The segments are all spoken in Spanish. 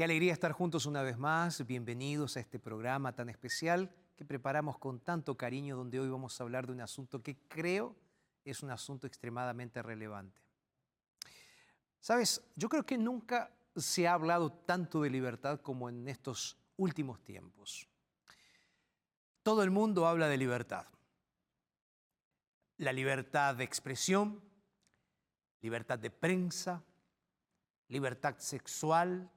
Qué alegría estar juntos una vez más. Bienvenidos a este programa tan especial que preparamos con tanto cariño, donde hoy vamos a hablar de un asunto que creo es un asunto extremadamente relevante. Sabes, yo creo que nunca se ha hablado tanto de libertad como en estos últimos tiempos. Todo el mundo habla de libertad. La libertad de expresión, libertad de prensa, libertad sexual,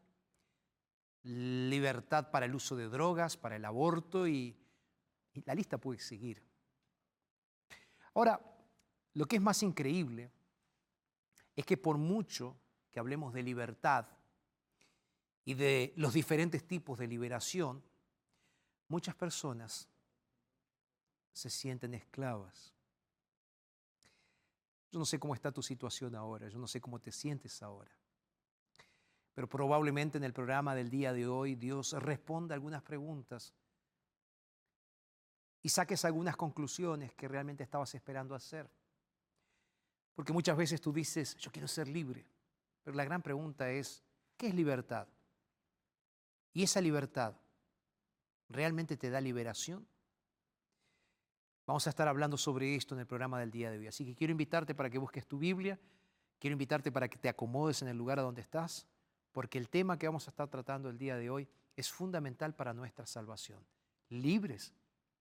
libertad para el uso de drogas, para el aborto y, la lista puede seguir. Ahora, lo que es más increíble es que por mucho que hablemos de libertad y de los diferentes tipos de liberación, muchas personas se sienten esclavas. Yo no sé cómo está tu situación ahora, yo no sé cómo te sientes ahora. Pero probablemente en el programa del día de hoy Dios responda algunas preguntas y saques algunas conclusiones que realmente estabas esperando hacer. Porque muchas veces tú dices, yo quiero ser libre, pero la gran pregunta es, ¿qué es libertad? ¿Y esa libertad realmente te da liberación? Vamos a estar hablando sobre esto en el programa del día de hoy. Así que quiero invitarte para que busques tu Biblia, quiero invitarte para que te acomodes en el lugar a donde estás porque el tema que vamos a estar tratando el día de hoy es fundamental para nuestra salvación. Libres,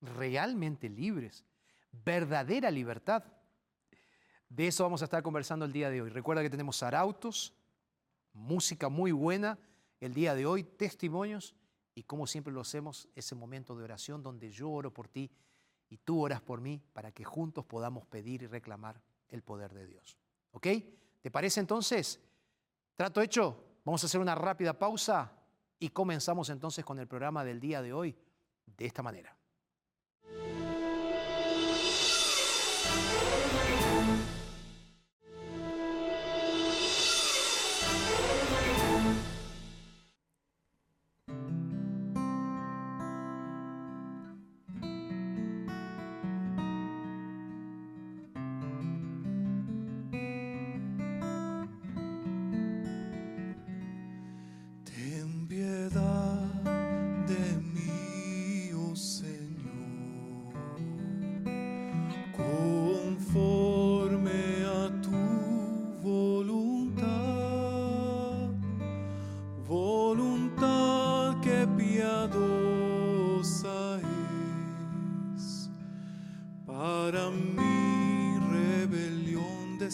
realmente libres, verdadera libertad. De eso vamos a estar conversando el día de hoy. Recuerda que tenemos arautos, música muy buena el día de hoy, testimonios y como siempre lo hacemos, ese momento de oración donde yo oro por ti y tú oras por mí para que juntos podamos pedir y reclamar el poder de Dios. ¿Ok? ¿Te parece entonces? ¿Trato hecho? Vamos a hacer una rápida pausa y comenzamos entonces con el programa del día de hoy de esta manera.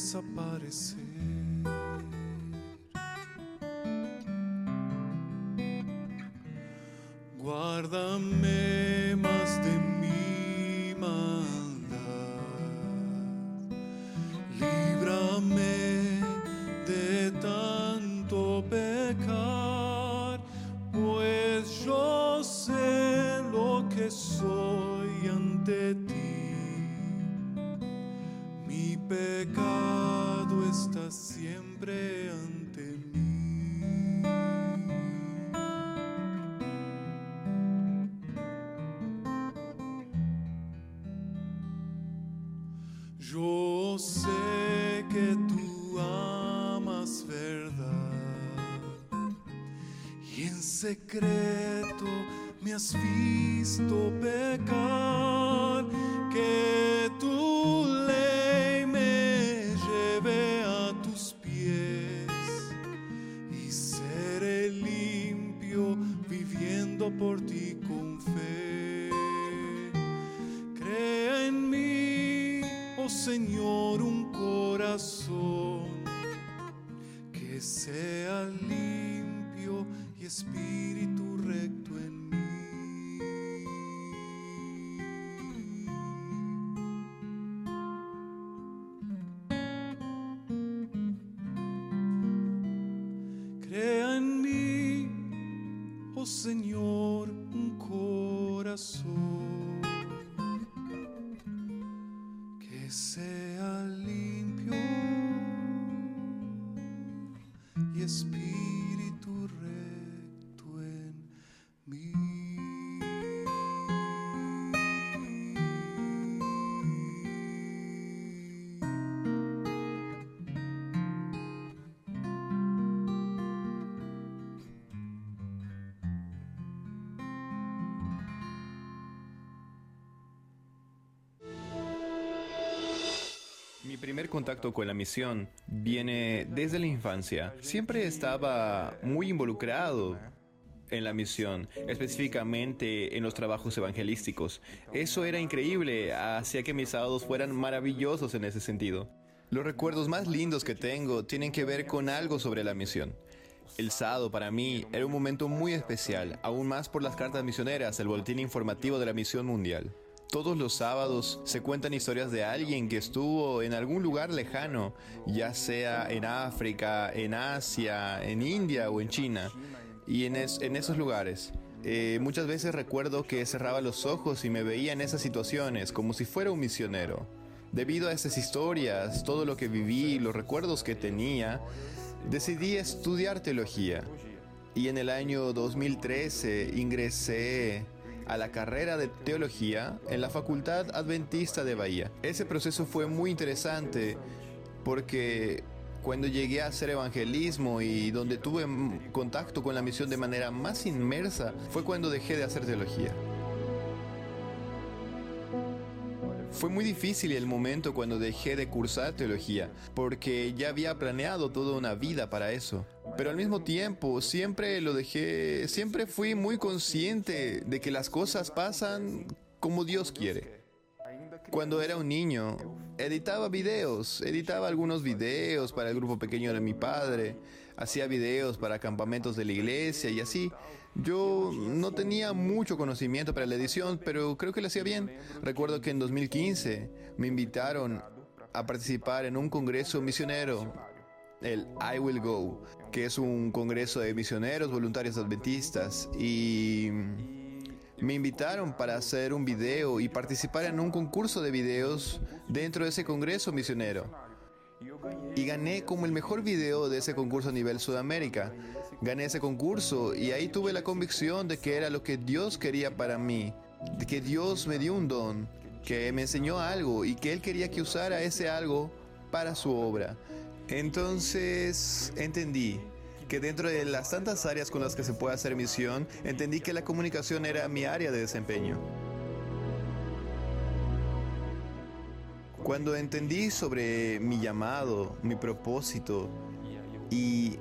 Desaparecer. Guárdame oh Señor, un contacto con la misión viene desde la infancia. Siempre estaba muy involucrado en la misión, específicamente en los trabajos evangelísticos. Eso era increíble, hacía que mis sábados fueran maravillosos en ese sentido. Los recuerdos más lindos que tengo tienen que ver con algo sobre la misión. El sábado para mí era un momento muy especial, aún más por las cartas misioneras, el boletín informativo de la misión mundial. Todos los sábados se cuentan historias de alguien que estuvo en algún lugar lejano, ya sea en África, en Asia, en India o en China. Y en, es- en esos lugares, eh, muchas veces recuerdo que cerraba los ojos y me veía en esas situaciones como si fuera un misionero. Debido a esas historias, todo lo que viví, los recuerdos que tenía, decidí estudiar teología. Y en el año 2013 ingresé a la carrera de teología en la Facultad Adventista de Bahía. Ese proceso fue muy interesante porque cuando llegué a hacer evangelismo y donde tuve contacto con la misión de manera más inmersa fue cuando dejé de hacer teología. Fue muy difícil el momento cuando dejé de cursar teología, porque ya había planeado toda una vida para eso. Pero al mismo tiempo, siempre lo dejé, siempre fui muy consciente de que las cosas pasan como Dios quiere. Cuando era un niño, editaba videos, editaba algunos videos para el grupo pequeño de mi padre, hacía videos para campamentos de la iglesia y así. Yo no tenía mucho conocimiento para la edición, pero creo que lo hacía bien. Recuerdo que en 2015 me invitaron a participar en un congreso misionero, el I Will Go, que es un congreso de misioneros voluntarios adventistas y me invitaron para hacer un video y participar en un concurso de videos dentro de ese congreso misionero. Y gané como el mejor video de ese concurso a nivel Sudamérica. Gané ese concurso y ahí tuve la convicción de que era lo que Dios quería para mí, de que Dios me dio un don, que me enseñó algo y que Él quería que usara ese algo para su obra. Entonces entendí que dentro de las tantas áreas con las que se puede hacer misión, entendí que la comunicación era mi área de desempeño. Cuando entendí sobre mi llamado, mi propósito y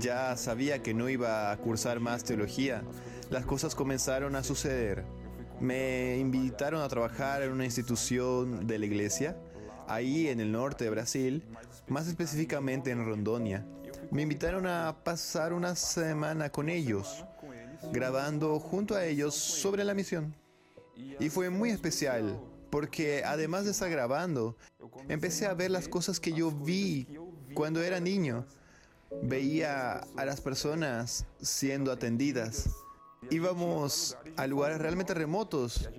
ya sabía que no iba a cursar más teología, las cosas comenzaron a suceder. Me invitaron a trabajar en una institución de la iglesia, ahí en el norte de Brasil, más específicamente en Rondônia. Me invitaron a pasar una semana con ellos, grabando junto a ellos sobre la misión. Y fue muy especial, porque además de estar grabando, empecé a ver las cosas que yo vi cuando era niño. Veía a las personas siendo atendidas. Íbamos a lugares realmente remotos.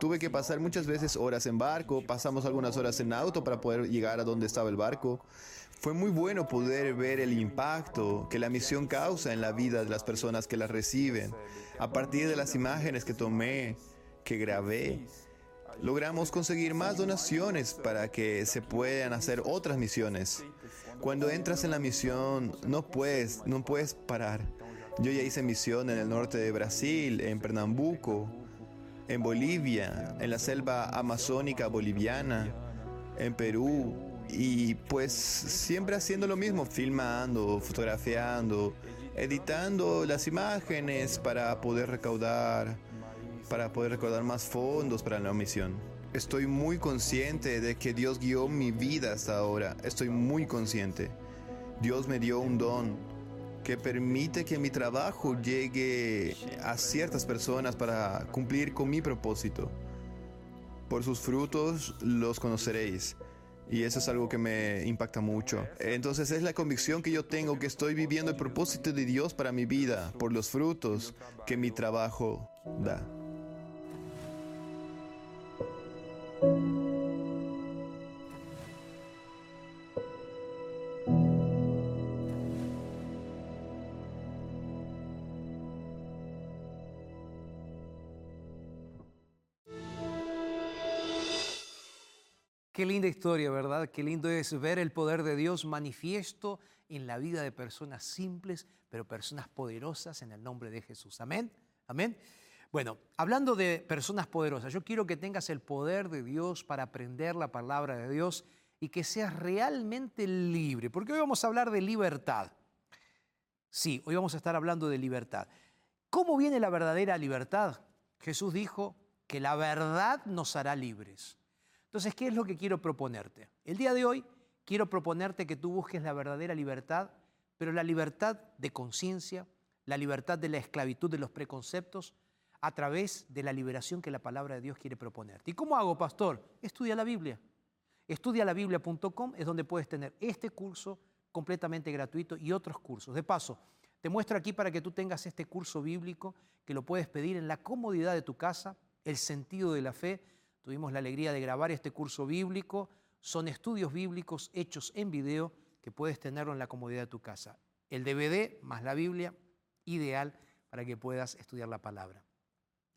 Tuve que pasar muchas veces horas en barco, pasamos algunas horas en auto para poder llegar a donde estaba el barco. Fue muy bueno poder ver el impacto que la misión causa en la vida de las personas que la reciben. A partir de las imágenes que tomé, que grabé, logramos conseguir más donaciones para que se puedan hacer otras misiones. Cuando entras en la misión, no puedes, no puedes parar. Yo ya hice misión en el norte de Brasil, en Pernambuco, en Bolivia, en la selva amazónica boliviana, en Perú, y pues siempre haciendo lo mismo, filmando, fotografiando, editando las imágenes para poder recaudar, para poder recaudar más fondos para la misión. Estoy muy consciente de que Dios guió mi vida hasta ahora. Estoy muy consciente. Dios me dio un don que permite que mi trabajo llegue a ciertas personas para cumplir con mi propósito. Por sus frutos los conoceréis. Y eso es algo que me impacta mucho. Entonces es la convicción que yo tengo que estoy viviendo el propósito de Dios para mi vida por los frutos que mi trabajo da. Historia, ¿verdad? Qué lindo es ver el poder de Dios manifiesto en la vida de personas simples, pero personas poderosas en el nombre de Jesús. Amén. Amén. Bueno, hablando de personas poderosas, yo quiero que tengas el poder de Dios para aprender la palabra de Dios y que seas realmente libre, porque hoy vamos a hablar de libertad. Sí, hoy vamos a estar hablando de libertad. ¿Cómo viene la verdadera libertad? Jesús dijo que la verdad nos hará libres. Entonces, ¿qué es lo que quiero proponerte? El día de hoy quiero proponerte que tú busques la verdadera libertad, pero la libertad de conciencia, la libertad de la esclavitud de los preconceptos, a través de la liberación que la palabra de Dios quiere proponerte. ¿Y cómo hago, pastor? Estudia la Biblia. Estudialabiblia.com es donde puedes tener este curso completamente gratuito y otros cursos. De paso, te muestro aquí para que tú tengas este curso bíblico que lo puedes pedir en la comodidad de tu casa, el sentido de la fe, Tuvimos la alegría de grabar este curso bíblico. Son estudios bíblicos hechos en video que puedes tenerlo en la comodidad de tu casa. El DVD más la Biblia, ideal para que puedas estudiar la palabra.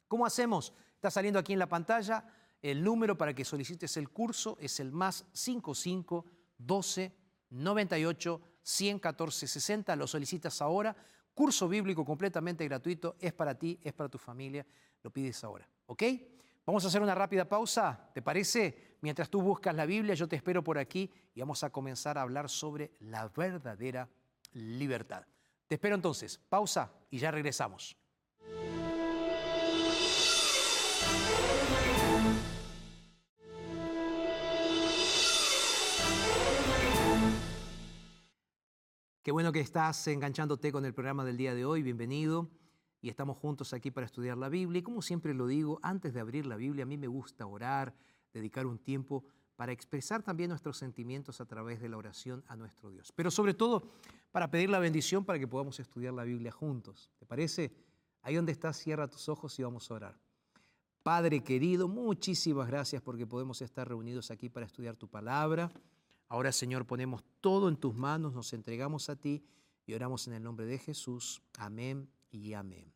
¿Cómo hacemos? Está saliendo aquí en la pantalla el número para que solicites el curso, es el más 55 12 98 114 60. Lo solicitas ahora. Curso bíblico completamente gratuito, es para ti, es para tu familia. Lo pides ahora, ¿ok? Vamos a hacer una rápida pausa, ¿te parece? Mientras tú buscas la Biblia, yo te espero por aquí y vamos a comenzar a hablar sobre la verdadera libertad. Te espero entonces, pausa y ya regresamos. Qué bueno que estás enganchándote con el programa del día de hoy, bienvenido y estamos juntos aquí para estudiar la Biblia. Y como siempre lo digo, antes de abrir la Biblia, a mí me gusta orar, dedicar un tiempo para expresar también nuestros sentimientos a través de la oración a nuestro Dios. Pero sobre todo para pedir la bendición para que podamos estudiar la Biblia juntos. ¿Te parece? Ahí donde estás, cierra tus ojos y vamos a orar. Padre querido, muchísimas gracias porque podemos estar reunidos aquí para estudiar tu palabra. Ahora, Señor, ponemos todo en tus manos, nos entregamos a ti y oramos en el nombre de Jesús. Amén y amén.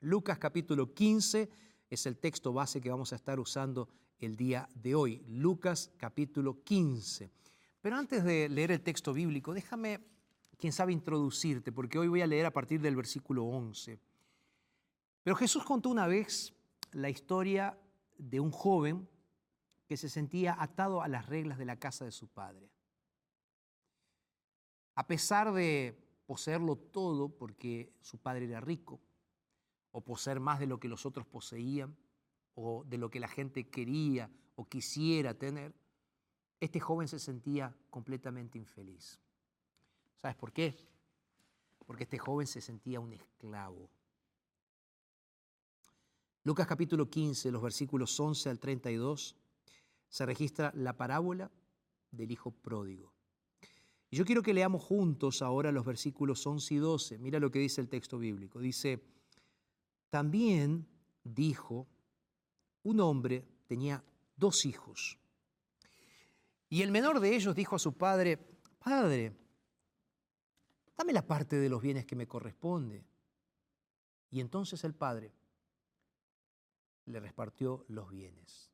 Lucas capítulo 15 es el texto base que vamos a estar usando el día de hoy. Lucas capítulo 15. Pero antes de leer el texto bíblico, déjame, quién sabe, introducirte, porque hoy voy a leer a partir del versículo 11. Pero Jesús contó una vez la historia de un joven que se sentía atado a las reglas de la casa de su padre. A pesar de poseerlo todo porque su padre era rico, o poseer más de lo que los otros poseían, o de lo que la gente quería o quisiera tener, este joven se sentía completamente infeliz. ¿Sabes por qué? Porque este joven se sentía un esclavo. Lucas capítulo 15, los versículos 11 al 32, se registra la parábola del hijo pródigo. Y yo quiero que leamos juntos ahora los versículos 11 y 12. Mira lo que dice el texto bíblico. Dice, también dijo, un hombre tenía dos hijos. Y el menor de ellos dijo a su padre, Padre, dame la parte de los bienes que me corresponde. Y entonces el padre le repartió los bienes.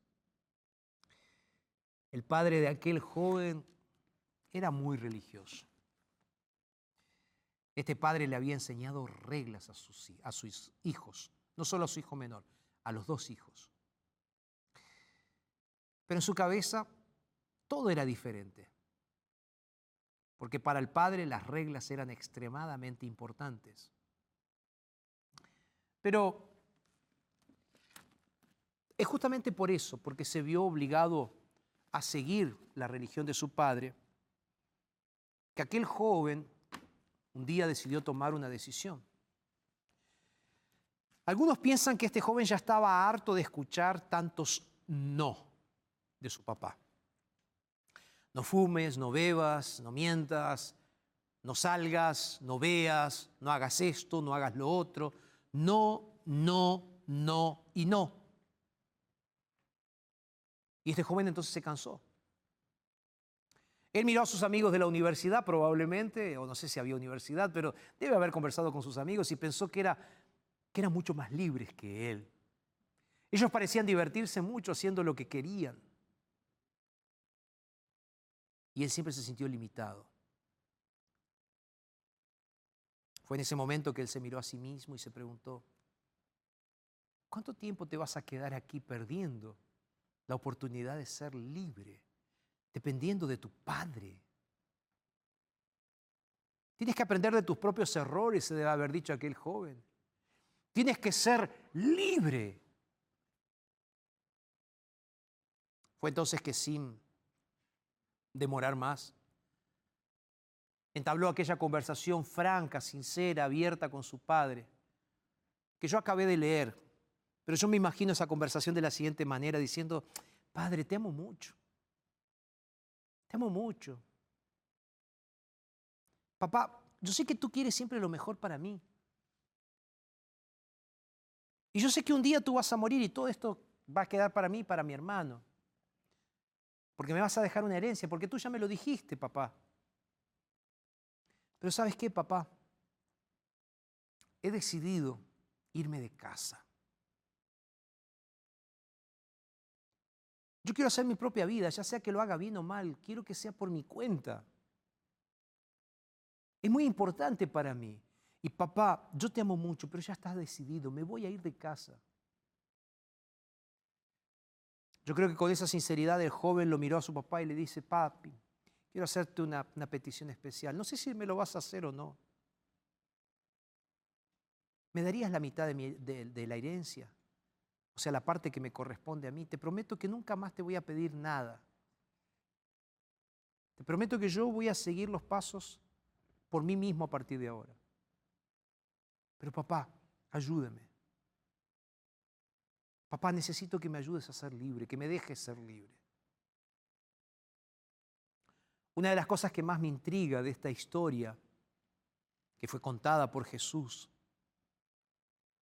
El padre de aquel joven era muy religioso. Este padre le había enseñado reglas a sus, hijos, no solo a su hijo menor, a los dos hijos. Pero en su cabeza todo era diferente. Porque para el padre las reglas eran extremadamente importantes. Pero es justamente por eso, porque se vio obligado a seguir la religión de su padre, que aquel joven un día decidió tomar una decisión. Algunos piensan que este joven ya estaba harto de escuchar tantos no de su papá. No fumes, no bebas, no mientas, no salgas, no veas, no hagas esto, no hagas lo otro. No, no, no y no. Y este joven entonces se cansó. Él miró a sus amigos de la universidad probablemente, o no sé si había universidad, pero debe haber conversado con sus amigos y pensó que, era, que eran mucho más libres que él. Ellos parecían divertirse mucho haciendo lo que querían. Y él siempre se sintió limitado. Fue en ese momento que él se miró a sí mismo y se preguntó, ¿cuánto tiempo te vas a quedar aquí perdiendo la oportunidad de ser libre, dependiendo de tu Padre? Tienes que aprender de tus propios errores, se debe haber dicho aquel joven. Tienes que ser libre. Fue entonces que Sim demorar más. Entabló aquella conversación franca, sincera, abierta con su padre, que yo acabé de leer, pero yo me imagino esa conversación de la siguiente manera, diciendo, Padre, te amo mucho, te amo mucho. Papá, yo sé que tú quieres siempre lo mejor para mí. Y yo sé que un día tú vas a morir y todo esto va a quedar para mí para mi hermano porque me vas a dejar una herencia, porque tú ya me lo dijiste, papá. Pero sabes qué, papá? He decidido irme de casa. Yo quiero hacer mi propia vida, ya sea que lo haga bien o mal, quiero que sea por mi cuenta. Es muy importante para mí. Y papá, yo te amo mucho, pero ya estás decidido, me voy a ir de casa. Yo creo que con esa sinceridad el joven lo miró a su papá y le dice, papi, quiero hacerte una, petición especial. No sé si me lo vas a hacer o no. ¿Me darías la mitad de, de la herencia? O sea, la parte que me corresponde a mí. Te prometo que nunca más te voy a pedir nada. Te prometo que yo voy a seguir los pasos por mí mismo a partir de ahora. Pero papá, ayúdame. Papá, necesito que me ayudes a ser libre, que me dejes ser libre. Una de las cosas que más me intriga de esta historia, que fue contada por Jesús,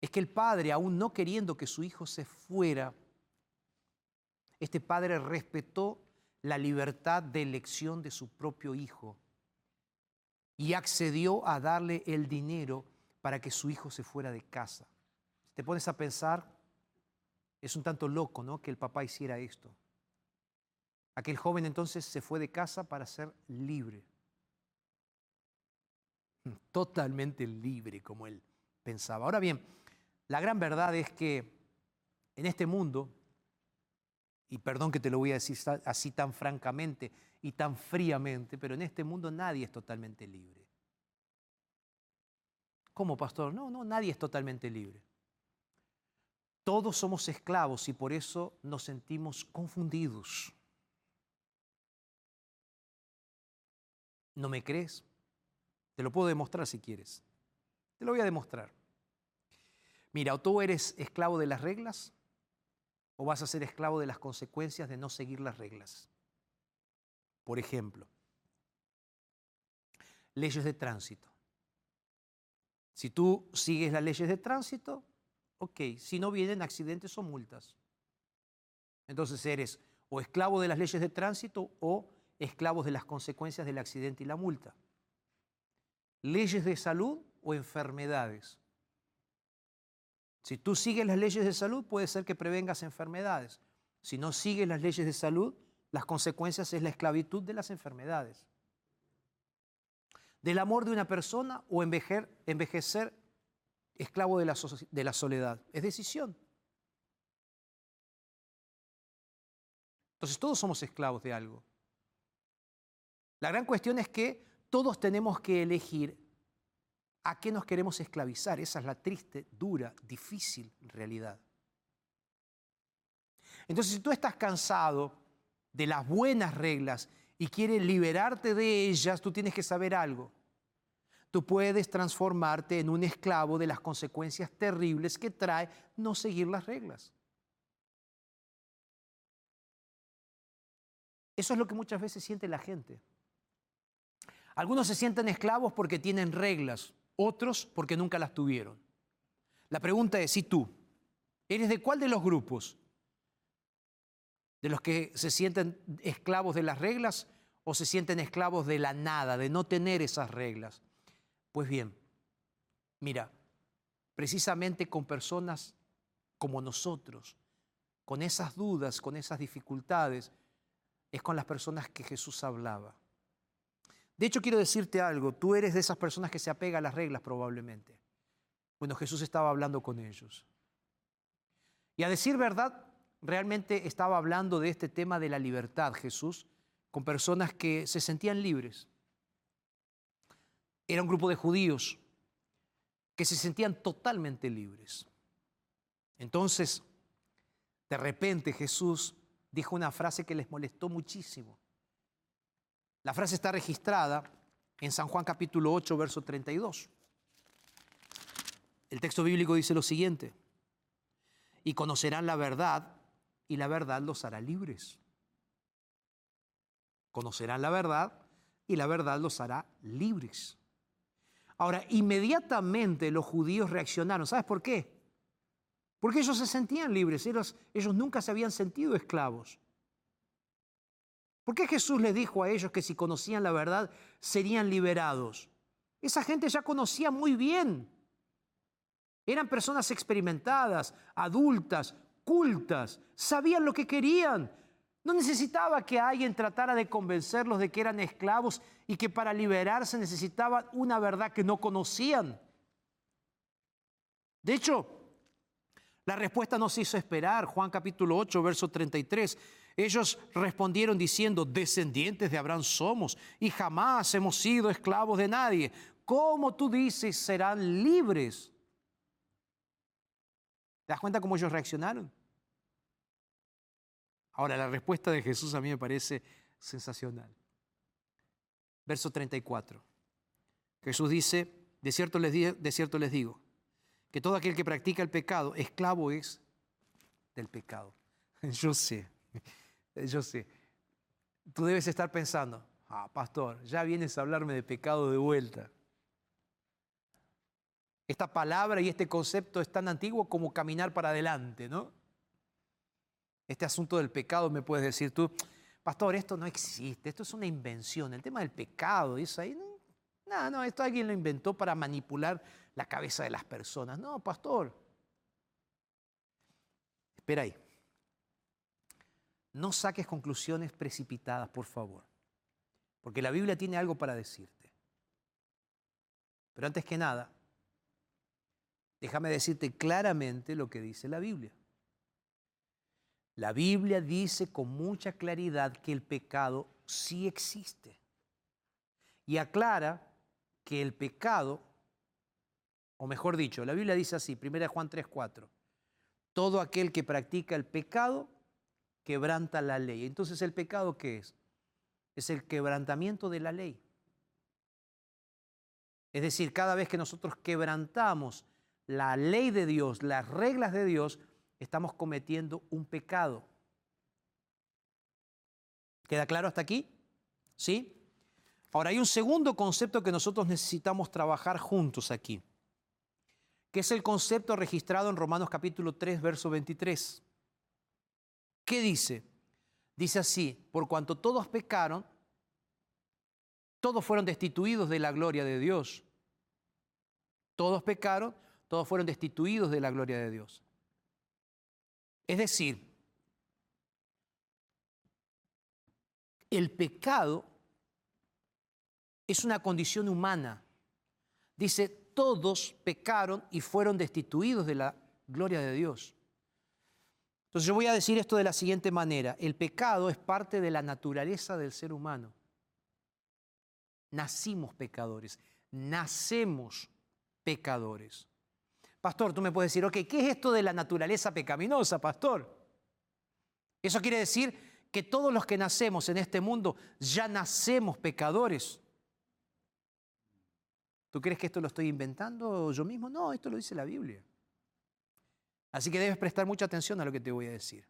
es que el padre, aún no queriendo que su hijo se fuera, este padre respetó la libertad de elección de su propio hijo y accedió a darle el dinero para que su hijo se fuera de casa. Si te pones a pensar, es un tanto loco, ¿no? Que el papá hiciera esto. Aquel joven entonces se fue de casa para ser libre. Totalmente libre, como él pensaba. Ahora bien, la gran verdad es que en este mundo, y perdón que te lo voy a decir así tan francamente y tan fríamente, pero en este mundo nadie es totalmente libre. ¿Cómo, pastor? No, no, nadie es totalmente libre. Todos somos esclavos y por eso nos sentimos confundidos. ¿No me crees? Te lo puedo demostrar si quieres. Te lo voy a demostrar. Mira, o tú eres esclavo de las reglas o vas a ser esclavo de las consecuencias de no seguir las reglas. Por ejemplo, leyes de tránsito. Si tú sigues las leyes de tránsito, ok, si no vienen accidentes o multas. Entonces eres o esclavo de las leyes de tránsito o esclavos de las consecuencias del accidente y la multa. Leyes de salud o enfermedades. Si tú sigues las leyes de salud, puede ser que prevengas enfermedades. Si no sigues las leyes de salud, las consecuencias es la esclavitud de las enfermedades. Del amor de una persona o envejecer, esclavo de la, de la soledad. Es decisión. Entonces todos somos esclavos de algo. La gran cuestión es que todos tenemos que elegir a qué nos queremos esclavizar. Esa es la triste, dura, difícil realidad. Entonces, si tú estás cansado de las buenas reglas y quieres liberarte de ellas, tú tienes que saber algo. Tú puedes transformarte en un esclavo de las consecuencias terribles que trae no seguir las reglas. Eso es lo que muchas veces siente la gente. Algunos se sienten esclavos porque tienen reglas, otros porque nunca las tuvieron. La pregunta es, si tú eres de cuál de los grupos? ¿De los que se sienten esclavos de las reglas o se sienten esclavos de la nada, de no tener esas reglas? Pues bien, mira, precisamente con personas como nosotros, con esas dudas, con esas dificultades, es con las personas que Jesús hablaba. De hecho, quiero decirte algo, tú eres de esas personas que se apega a las reglas probablemente. Bueno, Jesús estaba hablando con ellos. Y a decir verdad, realmente estaba hablando de este tema de la libertad, Jesús, con personas que se sentían libres. Era un grupo de judíos que se sentían totalmente libres. Entonces, de repente Jesús dijo una frase que les molestó muchísimo. La frase está registrada en San Juan capítulo 8, verso 32. El texto bíblico dice lo siguiente, y conocerán la verdad y la verdad los hará libres. Conocerán la verdad y la verdad los hará libres. Ahora, inmediatamente los judíos reaccionaron. ¿Sabes por qué? Porque ellos se sentían libres, ellos, ellos nunca se habían sentido esclavos. ¿Por qué Jesús les dijo a ellos que si conocían la verdad serían liberados? Esa gente ya conocía muy bien. Eran personas experimentadas, adultas, cultas, sabían lo que querían. No necesitaba que alguien tratara de convencerlos de que eran esclavos y que para liberarse necesitaban una verdad que no conocían. De hecho, la respuesta no se hizo esperar. Juan capítulo 8, verso 33. Ellos respondieron diciendo, descendientes de Abraham somos y jamás hemos sido esclavos de nadie. ¿Cómo tú dices serán libres? ¿Te das cuenta cómo ellos reaccionaron? Ahora, la respuesta de Jesús a mí me parece sensacional. Verso 34. Jesús dice, de cierto les, de cierto les digo, que todo aquel que practica el pecado, esclavo es del pecado. Yo sé, yo sé. Tú debes estar pensando, ah, pastor, ya vienes a hablarme de pecado de vuelta. Esta palabra y este concepto es tan antiguo como caminar para adelante, ¿no? Este asunto del pecado me puedes decir tú, pastor, esto no existe, esto es una invención. El tema del pecado, eso ahí, no, no, esto alguien lo inventó para manipular la cabeza de las personas. No, pastor. Espera ahí. No saques conclusiones precipitadas, por favor, porque la Biblia tiene algo para decirte. Pero antes que nada, déjame decirte claramente lo que dice la Biblia. La Biblia dice con mucha claridad que el pecado sí existe. Y aclara que el pecado, o mejor dicho, la Biblia dice así, 1 Juan 3:4, todo aquel que practica el pecado quebranta la ley. Entonces, ¿el pecado qué es? Es el quebrantamiento de la ley. Es decir, cada vez que nosotros quebrantamos la ley de Dios, las reglas de Dios, estamos cometiendo un pecado. ¿Queda claro hasta aquí? ¿Sí? Ahora hay un segundo concepto que nosotros necesitamos trabajar juntos aquí, que es el concepto registrado en Romanos capítulo 3, verso 23. ¿Qué dice? Dice así, por cuanto todos pecaron, todos fueron destituidos de la gloria de Dios. Todos pecaron, todos fueron destituidos de la gloria de Dios. Es decir, el pecado es una condición humana. Dice, todos pecaron y fueron destituidos de la gloria de Dios. Entonces yo voy a decir esto de la siguiente manera. El pecado es parte de la naturaleza del ser humano. Nacimos pecadores, nacemos pecadores. Pastor, tú me puedes decir, ok, ¿qué es esto de la naturaleza pecaminosa, pastor? Eso quiere decir que todos los que nacemos en este mundo ya nacemos pecadores. ¿Tú crees que esto lo estoy inventando yo mismo? No, esto lo dice la Biblia. Así que debes prestar mucha atención a lo que te voy a decir.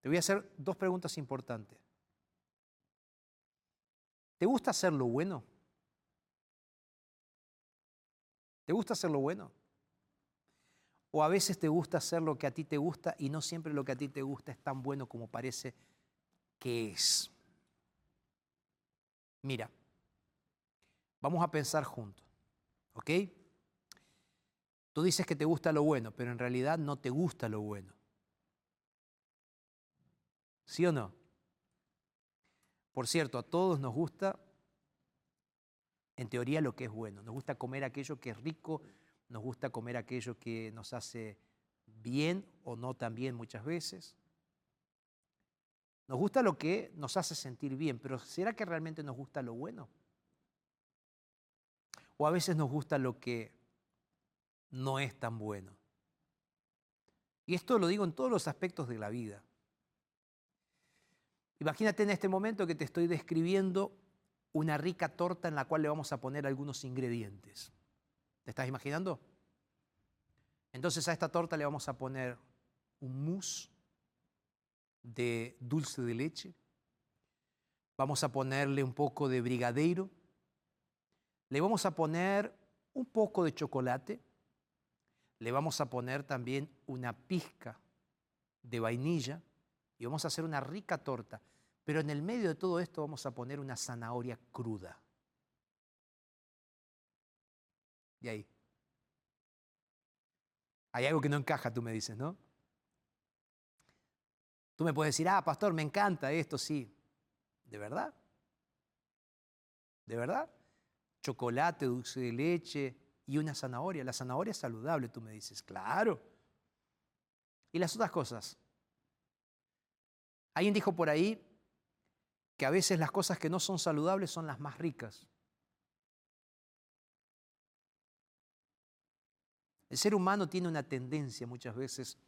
Te voy a hacer dos preguntas importantes. ¿Te gusta hacer lo bueno? ¿Te gusta hacer lo bueno? O a veces te gusta hacer lo que a ti te gusta y no siempre lo que a ti te gusta es tan bueno como parece que es. Mira, vamos a pensar juntos, ¿ok? Tú dices que te gusta lo bueno, pero en realidad no te gusta lo bueno. ¿Sí o no? Por cierto, a todos nos gusta, en teoría, lo que es bueno. Nos gusta comer aquello que es rico, nos gusta comer aquello que nos hace bien o no tan bien muchas veces. Nos gusta lo que nos hace sentir bien, pero ¿será que realmente nos gusta lo bueno? O a veces nos gusta lo que no es tan bueno. Y esto lo digo en todos los aspectos de la vida. Imagínate en este momento que te estoy describiendo una rica torta en la cual le vamos a poner algunos ingredientes. ¿Te estás imaginando? Entonces a esta torta le vamos a poner un mousse de dulce de leche. Vamos a ponerle un poco de brigadeiro. Le vamos a poner un poco de chocolate. Le vamos a poner también una pizca de vainilla y vamos a hacer una rica torta. Pero en el medio de todo esto vamos a poner una zanahoria cruda. Y ahí. Hay algo que no encaja, tú me dices, ¿no? Tú me puedes decir, ah, pastor, me encanta esto, sí. ¿De verdad? ¿De verdad? Chocolate, dulce de leche y una zanahoria. La zanahoria es saludable, tú me dices, claro. ¿Y las otras cosas? Alguien dijo por ahí que a veces las cosas que no son saludables son las más ricas. El ser humano tiene una tendencia muchas veces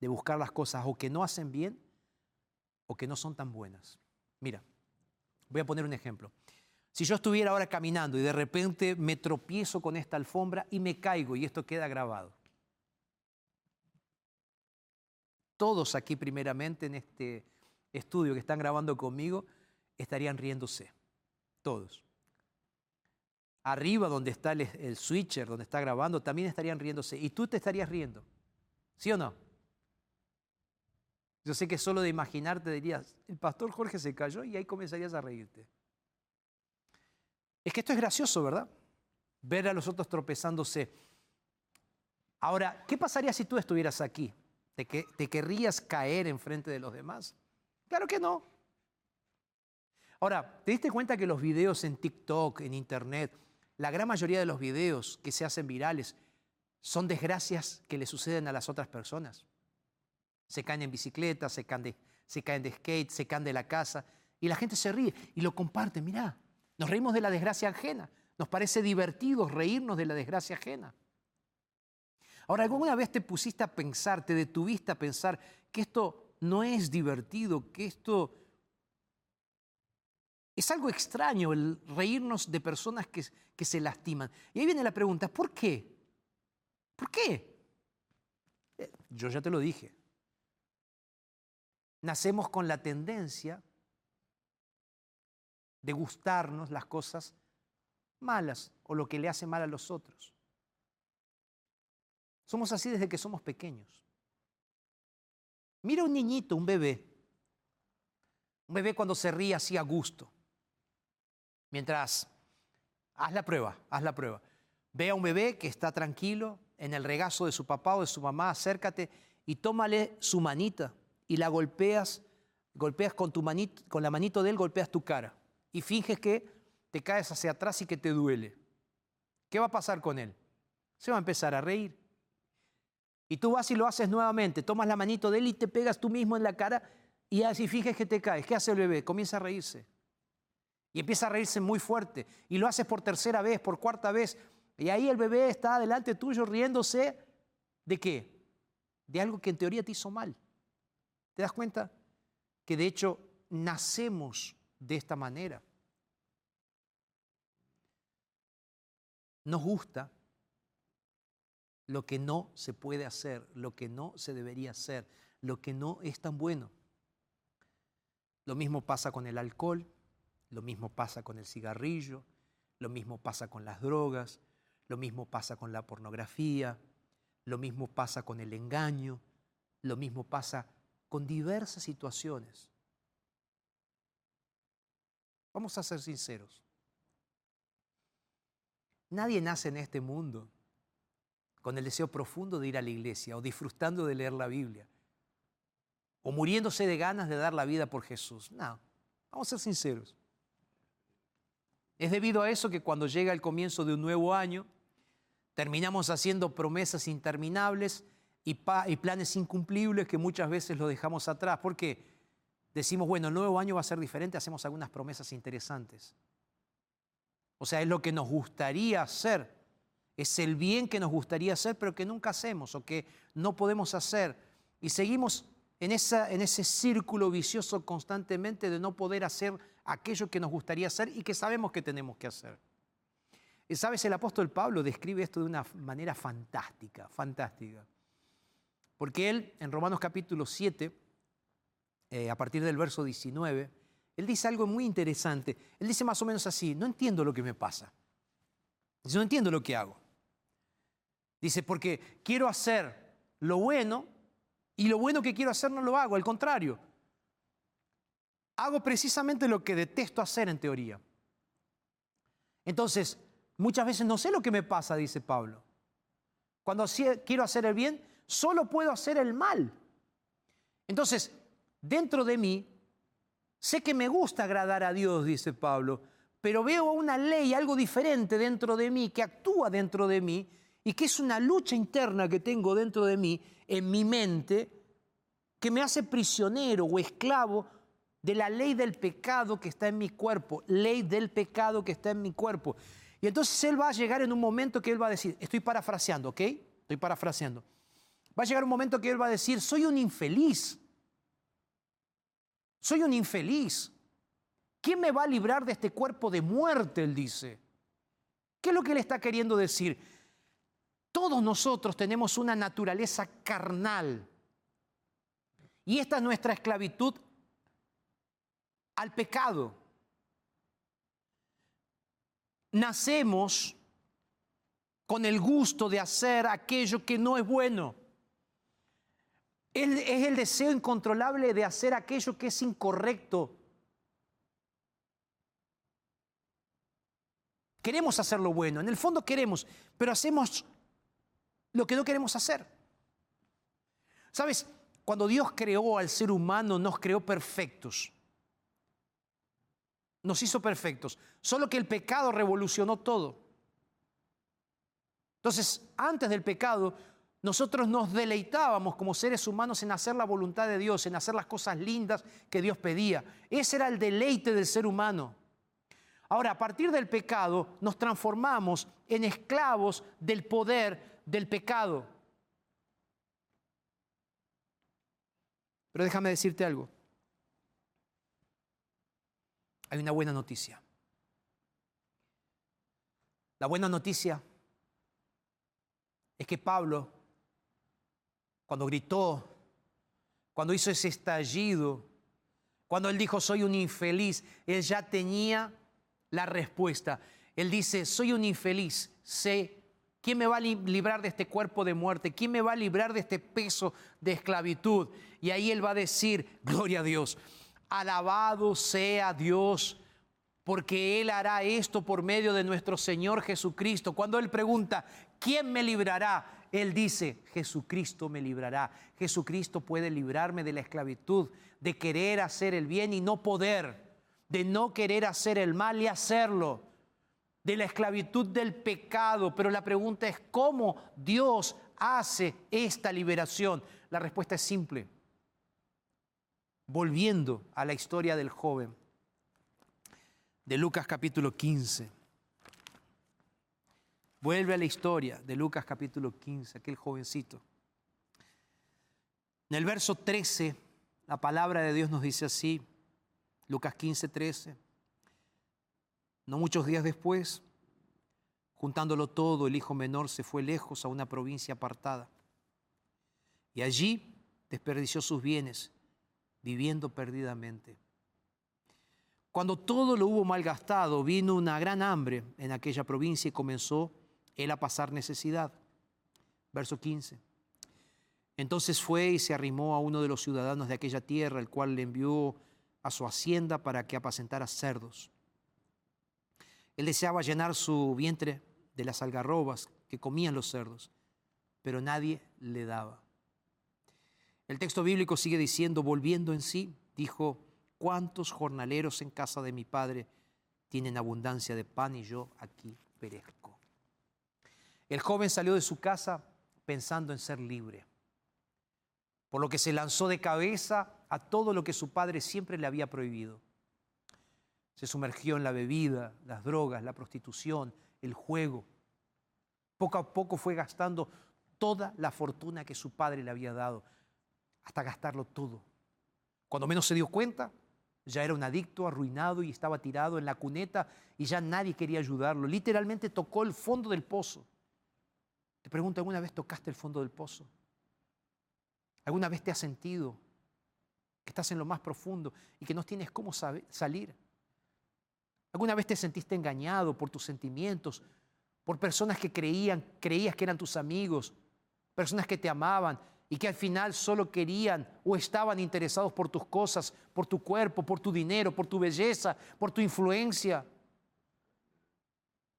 de buscar las cosas o que no hacen bien o que no son tan buenas. Mira, voy a poner un ejemplo. Si yo estuviera ahora caminando y de repente me tropiezo con esta alfombra y me caigo y esto queda grabado. Todos aquí primeramente en este estudio que están grabando conmigo estarían riéndose. Todos arriba donde está el, switcher, donde está grabando, también estarían riéndose. Y tú te estarías riendo. ¿Sí o no? Yo sé que solo de imaginarte dirías, el pastor Jorge se cayó y ahí comenzarías a reírte. Es que esto es gracioso, ¿verdad? Ver a los otros tropezándose. Ahora, ¿qué pasaría si tú estuvieras aquí? ¿Te, querrías caer enfrente de los demás? Claro que no. Ahora, ¿te diste cuenta que los videos en TikTok, en Internet, la gran mayoría de los videos que se hacen virales son desgracias que le suceden a las otras personas. Se caen en bicicleta, se caen de, se caen de skate, se caen de la casa y la gente se ríe y lo comparte. Mirá, nos reímos de la desgracia ajena. Nos parece divertido reírnos de la desgracia ajena. Ahora, ¿alguna vez te pusiste a pensar, te detuviste a pensar que esto no es divertido, que esto Es algo extraño el reírnos de personas que, que se lastiman. Y ahí viene la pregunta, ¿por qué? ¿Por qué? Eh, Yo ya te lo dije. Nacemos con la tendencia de gustarnos las cosas malas o lo que le hace mal a los otros. Somos así desde que somos pequeños. Mira un niñito, un bebé. Un bebé cuando se ríe así a gusto. Mientras, haz la prueba, haz la prueba. Ve a un bebé que está tranquilo en el regazo de su papá o de su mamá, acércate y tómale su manita y la golpeas, golpeas con, tu manito, con la manito de él, golpeas tu cara y finges que te caes hacia atrás y que te duele. ¿Qué va a pasar con él? Se va a empezar a reír. Y tú vas y lo haces nuevamente, tomas la manito de él y te pegas tú mismo en la cara y así finges que te caes. ¿Qué hace el bebé? Comienza a reírse. Y empieza a reírse muy fuerte. Y lo haces por tercera vez, por cuarta vez. Y ahí el bebé está delante tuyo riéndose de qué? De algo que en teoría te hizo mal. ¿Te das cuenta? Que de hecho nacemos de esta manera. Nos gusta lo que no se puede hacer, lo que no se debería hacer, lo que no es tan bueno. Lo mismo pasa con el alcohol, lo mismo pasa con el cigarrillo, lo mismo pasa con las drogas, lo mismo pasa con la pornografía, lo mismo pasa con el engaño, lo mismo pasa con diversas situaciones. Vamos a ser sinceros. Nadie nace en este mundo con el deseo profundo de ir a la iglesia o disfrutando de leer la Biblia o muriéndose de ganas de dar la vida por Jesús. No, vamos a ser sinceros. Es debido a eso que cuando llega el comienzo de un nuevo año, terminamos haciendo promesas interminables y, planes incumplibles que muchas veces lo dejamos atrás. Porque decimos, bueno, el nuevo año va a ser diferente, hacemos algunas promesas interesantes. O sea, es lo que nos gustaría hacer, es el bien que nos gustaría hacer, pero que nunca hacemos o que no podemos hacer. Y seguimos en, esa, en ese círculo vicioso constantemente de no poder hacer aquello que nos gustaría hacer y que sabemos que tenemos que hacer. Y sabes, el apóstol Pablo describe esto de una manera fantástica, fantástica. Porque él, en Romanos capítulo 7, eh, a partir del verso 19, él dice algo muy interesante. Él dice más o menos así, no entiendo lo que me pasa. No entiendo lo que hago. Dice, porque quiero hacer lo bueno y lo bueno que quiero hacer no lo hago, al contrario. Hago precisamente lo que detesto hacer en teoría. Entonces, muchas veces no sé lo que me pasa, dice Pablo. Cuando quiero hacer el bien, solo puedo hacer el mal. Entonces, dentro de mí Sé que me gusta agradar a Dios, dice Pablo, pero veo una ley, algo diferente dentro de mí, que actúa dentro de mí y que es una lucha interna que tengo dentro de mí, en mi mente, que me hace prisionero o esclavo de la ley del pecado que está en mi cuerpo, ley del pecado que está en mi cuerpo. Y entonces él va a llegar en un momento que él va a decir, estoy parafraseando, ¿ok? Estoy parafraseando. Va a llegar un momento que él va a decir, soy un infeliz. Soy un infeliz. ¿Quién me va a librar de este cuerpo de muerte? Él dice. ¿Qué es lo que él está queriendo decir? Todos nosotros tenemos una naturaleza carnal. Y esta es nuestra esclavitud al pecado. Nacemos con el gusto de hacer aquello que no es bueno es el deseo incontrolable de hacer aquello que es incorrecto. Queremos hacer lo bueno, en el fondo queremos, pero hacemos lo que no queremos hacer. ¿Sabes? Cuando Dios creó al ser humano, nos creó perfectos. Nos hizo perfectos. Solo que el pecado revolucionó todo. Entonces, antes del pecado, nosotros nos deleitábamos como seres humanos en hacer la voluntad de Dios, en hacer las cosas lindas que Dios pedía. Ese era el deleite del ser humano. Ahora, a partir del pecado, nos transformamos en esclavos del poder del pecado. Pero déjame decirte algo. hay una buena noticia. La buena noticia es que Pablo, cuando gritó, cuando hizo ese estallido, cuando él dijo, soy un infeliz, él ya tenía la respuesta. Él dice, soy un infeliz, sé quién me va a librar de este cuerpo de muerte, quién me va a librar de este peso de esclavitud. Y ahí él va a decir, gloria a Dios, alabado sea Dios porque Él hará esto por medio de nuestro Señor Jesucristo. Cuando Él pregunta, ¿quién me librará? Él dice, Jesucristo me librará. Jesucristo puede librarme de la esclavitud, de querer hacer el bien y no poder, de no querer hacer el mal y hacerlo, de la esclavitud del pecado. Pero la pregunta es, ¿cómo Dios hace esta liberación? La respuesta es simple. Volviendo a la historia del joven de Lucas capítulo 15. Vuelve a la historia de Lucas capítulo 15, aquel jovencito. En el verso 13, la palabra de Dios nos dice así, Lucas 15, 13. No muchos días después, juntándolo todo, el hijo menor se fue lejos a una provincia apartada. Y allí desperdició sus bienes, viviendo perdidamente. Cuando todo lo hubo malgastado, vino una gran hambre en aquella provincia y comenzó él a pasar necesidad. Verso 15. Entonces fue y se arrimó a uno de los ciudadanos de aquella tierra, el cual le envió a su hacienda para que apacentara cerdos. Él deseaba llenar su vientre de las algarrobas que comían los cerdos, pero nadie le daba. El texto bíblico sigue diciendo, volviendo en sí, dijo, ¿Cuántos jornaleros en casa de mi padre tienen abundancia de pan y yo aquí perezco? El joven salió de su casa pensando en ser libre, por lo que se lanzó de cabeza a todo lo que su padre siempre le había prohibido. Se sumergió en la bebida, las drogas, la prostitución, el juego. Poco a poco fue gastando toda la fortuna que su padre le había dado, hasta gastarlo todo. Cuando menos se dio cuenta, ya era un adicto, arruinado y estaba tirado en la cuneta y ya nadie quería ayudarlo. Literalmente tocó el fondo del pozo. Te pregunto, ¿alguna vez tocaste el fondo del pozo? ¿Alguna vez te has sentido que estás en lo más profundo y que no tienes cómo salir? ¿Alguna vez te sentiste engañado por tus sentimientos, por personas que creían, creías que eran tus amigos, personas que te amaban y que al final solo querían o estaban interesados por tus cosas, por tu cuerpo, por tu dinero, por tu belleza, por tu influencia.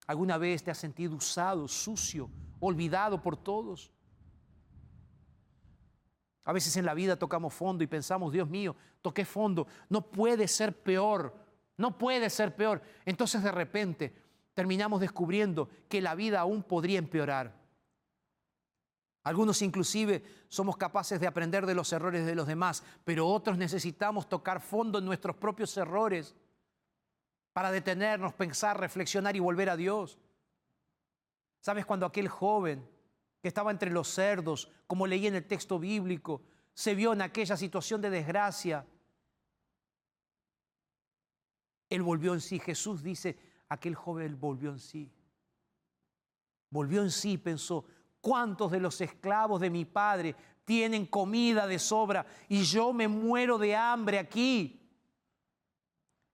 ¿Alguna vez te has sentido usado, sucio, olvidado por todos? A veces en la vida tocamos fondo y pensamos, Dios mío, toqué fondo, no puede ser peor, no puede ser peor. Entonces de repente terminamos descubriendo que la vida aún podría empeorar. Algunos inclusive somos capaces de aprender de los errores de los demás, pero otros necesitamos tocar fondo en nuestros propios errores para detenernos, pensar, reflexionar y volver a Dios. ¿Sabes cuando aquel joven que estaba entre los cerdos, como leí en el texto bíblico, se vio en aquella situación de desgracia? Él volvió en sí. Jesús dice, aquel joven volvió en sí. Volvió en sí y pensó, ¿Cuántos de los esclavos de mi padre tienen comida de sobra y yo me muero de hambre aquí?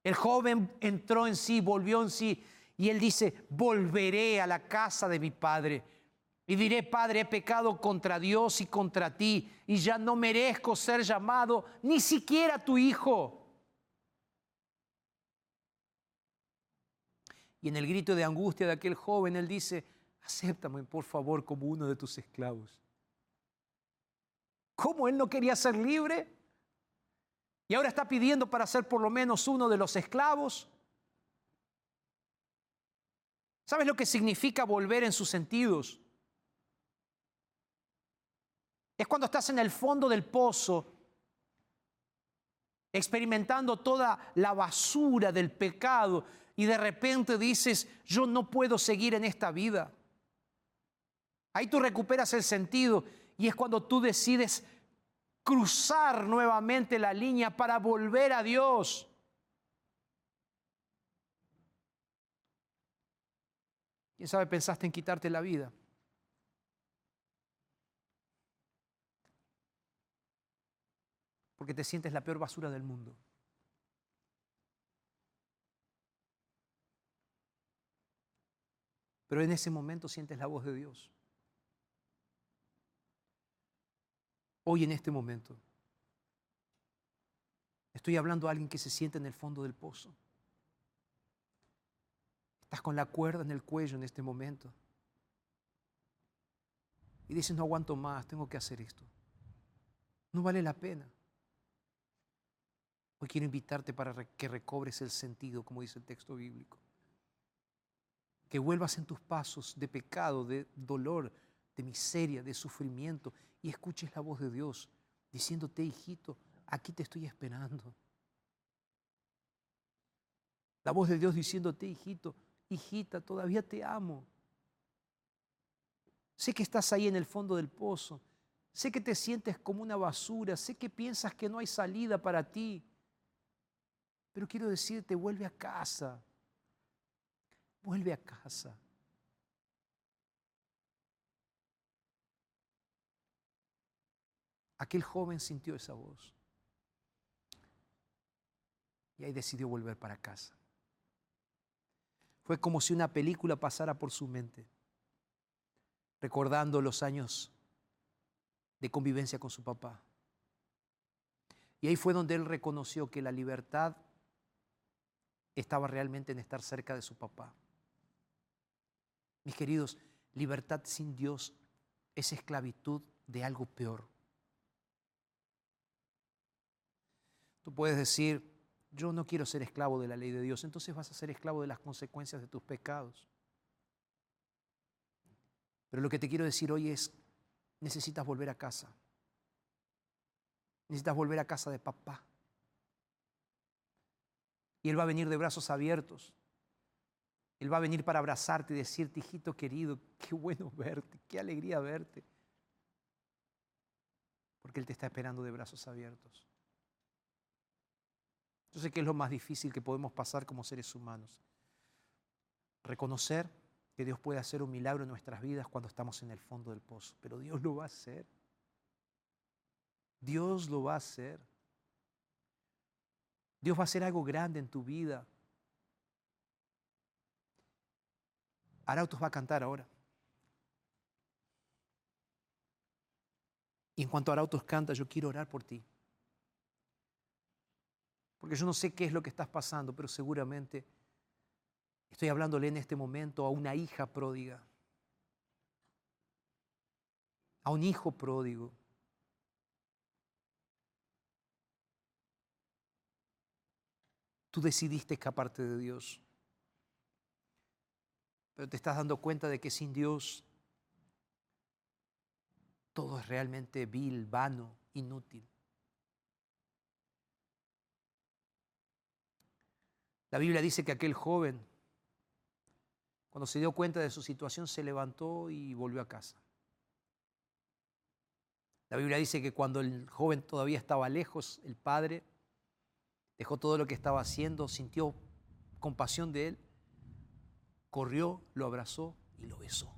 El joven entró en sí, volvió en sí y él dice, volveré a la casa de mi padre y diré, Padre, he pecado contra Dios y contra ti y ya no merezco ser llamado ni siquiera tu hijo. Y en el grito de angustia de aquel joven, él dice, acéptame por favor como uno de tus esclavos. ¿Cómo él no quería ser libre? Y ahora está pidiendo para ser por lo menos uno de los esclavos. ¿Sabes lo que significa volver en sus sentidos? Es cuando estás en el fondo del pozo, experimentando toda la basura del pecado y de repente dices, yo no puedo seguir en esta vida. Ahí tú recuperas el sentido y es cuando tú decides cruzar nuevamente la línea para volver a Dios. ¿Quién sabe pensaste en quitarte la vida? Porque te sientes la peor basura del mundo. Pero en ese momento sientes la voz de Dios. Hoy en este momento estoy hablando a alguien que se siente en el fondo del pozo. Estás con la cuerda en el cuello en este momento. Y dices, no aguanto más, tengo que hacer esto. No vale la pena. Hoy quiero invitarte para que recobres el sentido, como dice el texto bíblico. Que vuelvas en tus pasos de pecado, de dolor, de miseria, de sufrimiento y escuches la voz de Dios diciéndote, hijito, aquí te estoy esperando. La voz de Dios diciéndote, hijito, hijita, todavía te amo. Sé que estás ahí en el fondo del pozo. Sé que te sientes como una basura. Sé que piensas que no hay salida para ti. Pero quiero decirte, vuelve a casa. Vuelve a casa. Aquel joven sintió esa voz. Y ahí decidió volver para casa. Fue como si una película pasara por su mente, recordando los años de convivencia con su papá. Y ahí fue donde él reconoció que la libertad estaba realmente en estar cerca de su papá. Mis queridos, libertad sin Dios es esclavitud de algo peor. Tú puedes decir, yo no quiero ser esclavo de la ley de Dios, entonces vas a ser esclavo de las consecuencias de tus pecados. Pero lo que te quiero decir hoy es, necesitas volver a casa. Necesitas volver a casa de papá. Y Él va a venir de brazos abiertos. Él va a venir para abrazarte y decirte, hijito querido, qué bueno verte, qué alegría verte. Porque Él te está esperando de brazos abiertos. Yo sé que es lo más difícil que podemos pasar como seres humanos. Reconocer que Dios puede hacer un milagro en nuestras vidas cuando estamos en el fondo del pozo, pero Dios lo va a hacer. Dios lo va a hacer. Dios va a hacer algo grande en tu vida. Arautos va a cantar ahora. Y en cuanto Arautos canta, yo quiero orar por ti. Porque yo no sé qué es lo que estás pasando, pero seguramente estoy hablándole en este momento a una hija pródiga, a un hijo pródigo. Tú decidiste escaparte de Dios, pero te estás dando cuenta de que sin Dios todo es realmente vil, vano, inútil. La Biblia dice que aquel joven, cuando se dio cuenta de su situación, se levantó y volvió a casa. La Biblia dice que cuando el joven todavía estaba lejos, el padre dejó todo lo que estaba haciendo, sintió compasión de él, corrió, lo abrazó y lo besó.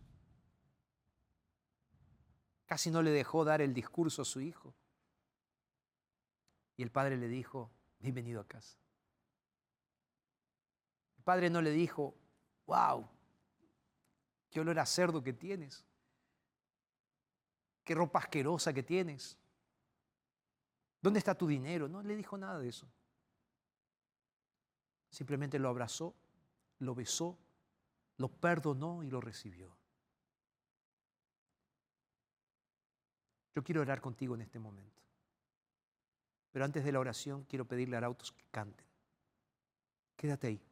Casi no le dejó dar el discurso a su hijo. Y el padre le dijo, bienvenido a casa padre no le dijo, wow, qué olor a cerdo que tienes, qué ropa asquerosa que tienes, ¿dónde está tu dinero? No le dijo nada de eso. Simplemente lo abrazó, lo besó, lo perdonó y lo recibió. Yo quiero orar contigo en este momento. Pero antes de la oración quiero pedirle a Arautos que canten. Quédate ahí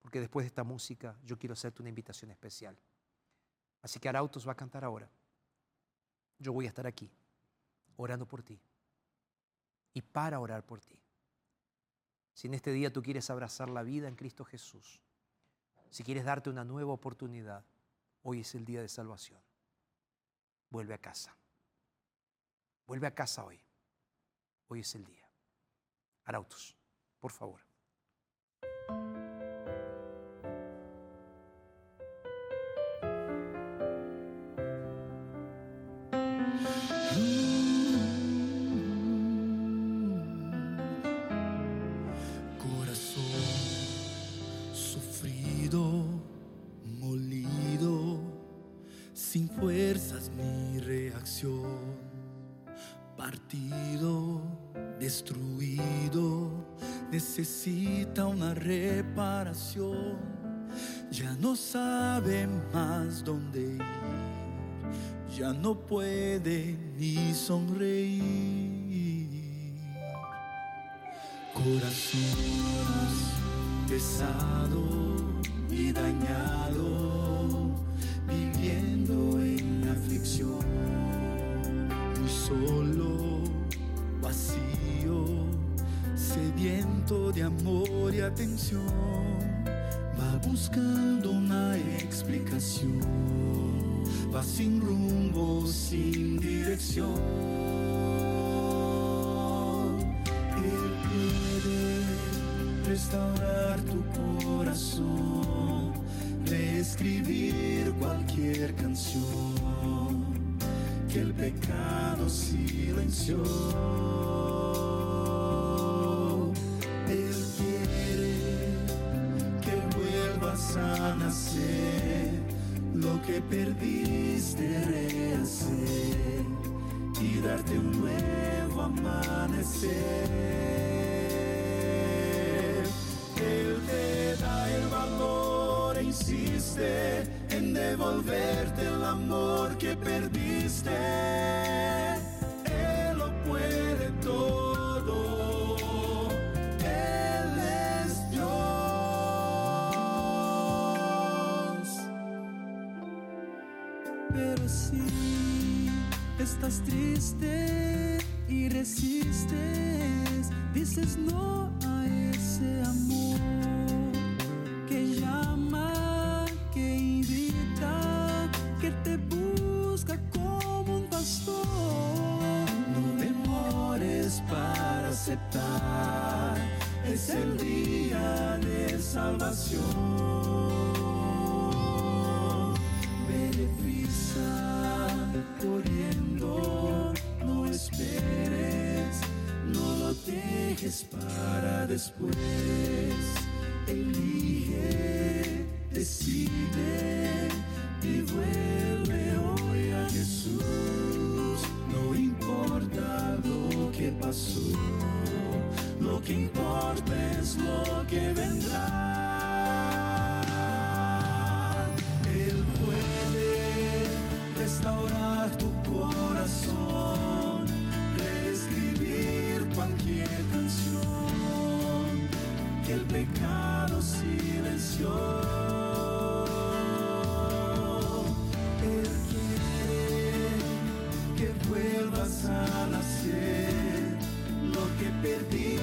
porque después de esta música yo quiero hacerte una invitación especial. Así que Arautos va a cantar ahora. Yo voy a estar aquí, orando por ti y para orar por ti. Si en este día tú quieres abrazar la vida en Cristo Jesús, si quieres darte una nueva oportunidad, hoy es el día de salvación. Vuelve a casa. Vuelve a casa hoy. Hoy es el día. Arautos, por favor. Partido, destruido, necesita una reparación, ya no sabe más dónde ir, ya no puede ni sonreír. Corazón pesado y dañado, viviendo en aflicción, de amor y atención, va buscando una explicación, va sin rumbo, sin dirección. Él puede restaurar tu corazón, reescribir cualquier canción que el pecado silenció. Que perdiste rehacer y darte un nuevo amanecer. Él te da el valor e insiste en devolverte Pero si estás triste y resistes, dices no a ese amor que llama, que invita, que te busca como un pastor. No demores para aceptar, es el día de salvación. Corriendo, no esperes, no lo dejes para después. Elige, decide y vuelve hoy a Jesús. No importa lo que pasó, lo que importa a nacer, lo que perdiste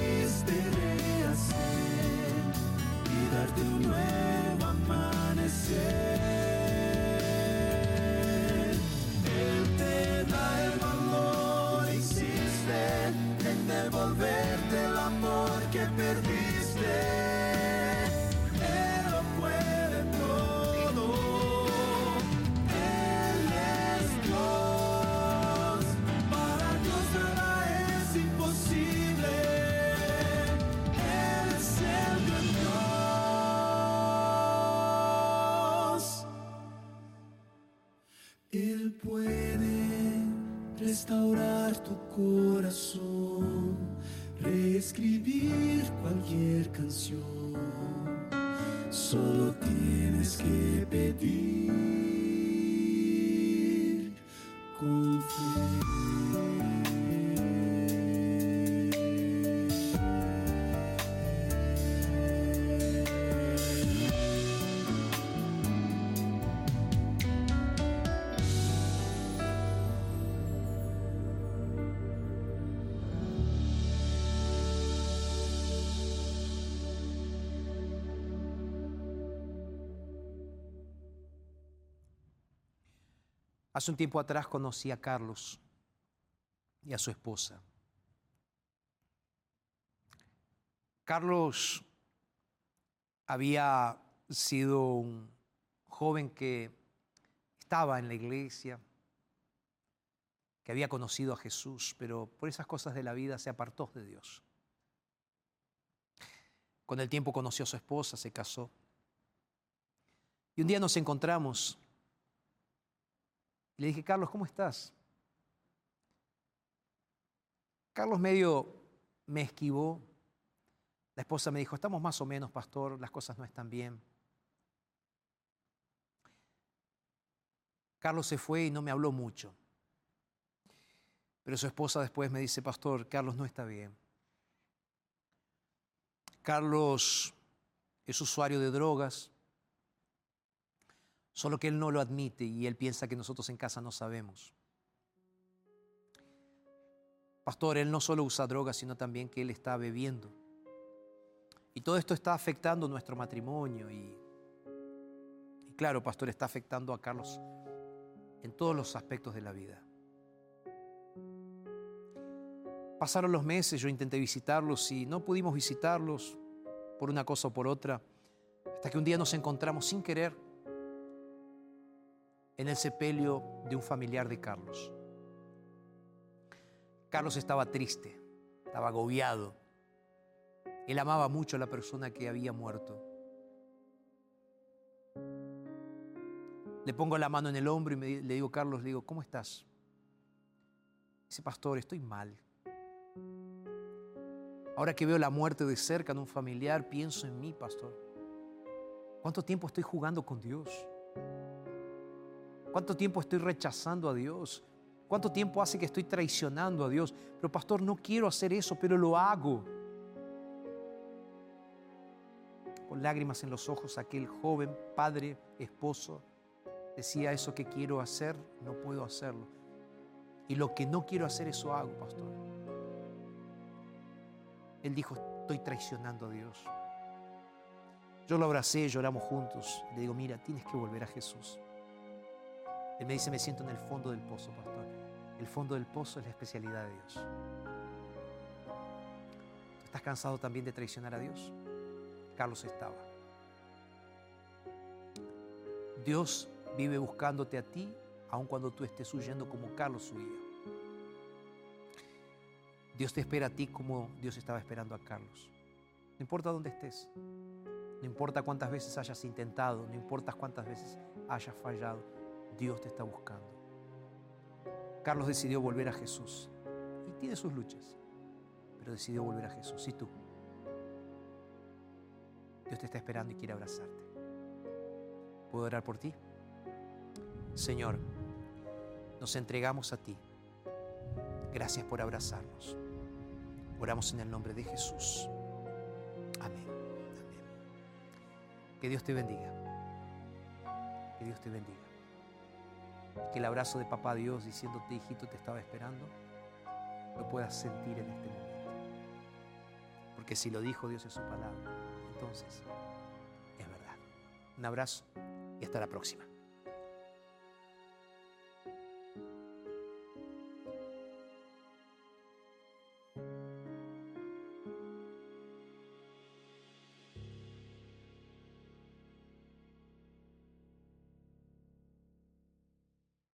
Hace un tiempo atrás conocí a Carlos y a su esposa. Carlos había sido un joven que estaba en la iglesia, que había conocido a Jesús, pero por esas cosas de la vida se apartó de Dios. Con el tiempo conoció a su esposa, se casó. Y un día nos encontramos. Le dije, Carlos, ¿cómo estás? Carlos medio me esquivó. La esposa me dijo, estamos más o menos, pastor, las cosas no están bien. Carlos se fue y no me habló mucho. Pero su esposa después me dice, pastor, Carlos no está bien. Carlos es usuario de drogas, solo que él no lo admite y él piensa que nosotros en casa no sabemos. Pastor, él no solo usa drogas, sino también que él está bebiendo. Y todo esto está afectando nuestro matrimonio y, y claro, pastor, está afectando a Carlos en todos los aspectos de la vida. Pasaron los meses, yo intenté visitarlos y no pudimos visitarlos por una cosa o por otra, hasta que un día nos encontramos sin querer en el sepelio de un familiar de Carlos. Carlos estaba triste, estaba agobiado. Él amaba mucho a la persona que había muerto. Le pongo la mano en el hombro y me, le digo, Carlos, le digo, ¿cómo estás? Dice, pastor, estoy mal. Ahora que veo la muerte de cerca en un familiar, pienso en mí, pastor. ¿Cuánto tiempo estoy jugando con Dios? ¿Cuánto tiempo estoy rechazando a Dios? ¿Cuánto tiempo hace que estoy traicionando a Dios? Pero pastor, no quiero hacer eso, pero lo hago. Con lágrimas en los ojos, aquel joven padre, esposo, decía eso que quiero hacer, no puedo hacerlo. Y lo que no quiero hacer, eso hago, pastor. Él dijo, estoy traicionando a Dios. Yo lo abracé, lloramos juntos. Le digo, mira, tienes que volver a Jesús. Él me dice, me siento en el fondo del pozo, pastor. El fondo del pozo es la especialidad de Dios. ¿Estás cansado también de traicionar a Dios? Carlos estaba. Dios vive buscándote a ti, aun cuando tú estés huyendo como Carlos huía. Dios te espera a ti como Dios estaba esperando a Carlos. No importa dónde estés, no importa cuántas veces hayas intentado, no importa cuántas veces hayas fallado, Dios te está buscando. Carlos decidió volver a Jesús y tiene sus luchas, pero decidió volver a Jesús. ¿Y tú? Dios te está esperando y quiere abrazarte. ¿Puedo orar por ti? Señor, nos entregamos a ti. Gracias por abrazarnos. Oramos en el nombre de Jesús. Amén. Amén. Que Dios te bendiga. Que Dios te bendiga. Que el abrazo de papá Dios diciéndote, hijito, te estaba esperando, lo puedas sentir en este momento. Porque si lo dijo Dios en su palabra, entonces es verdad. Un abrazo y hasta la próxima.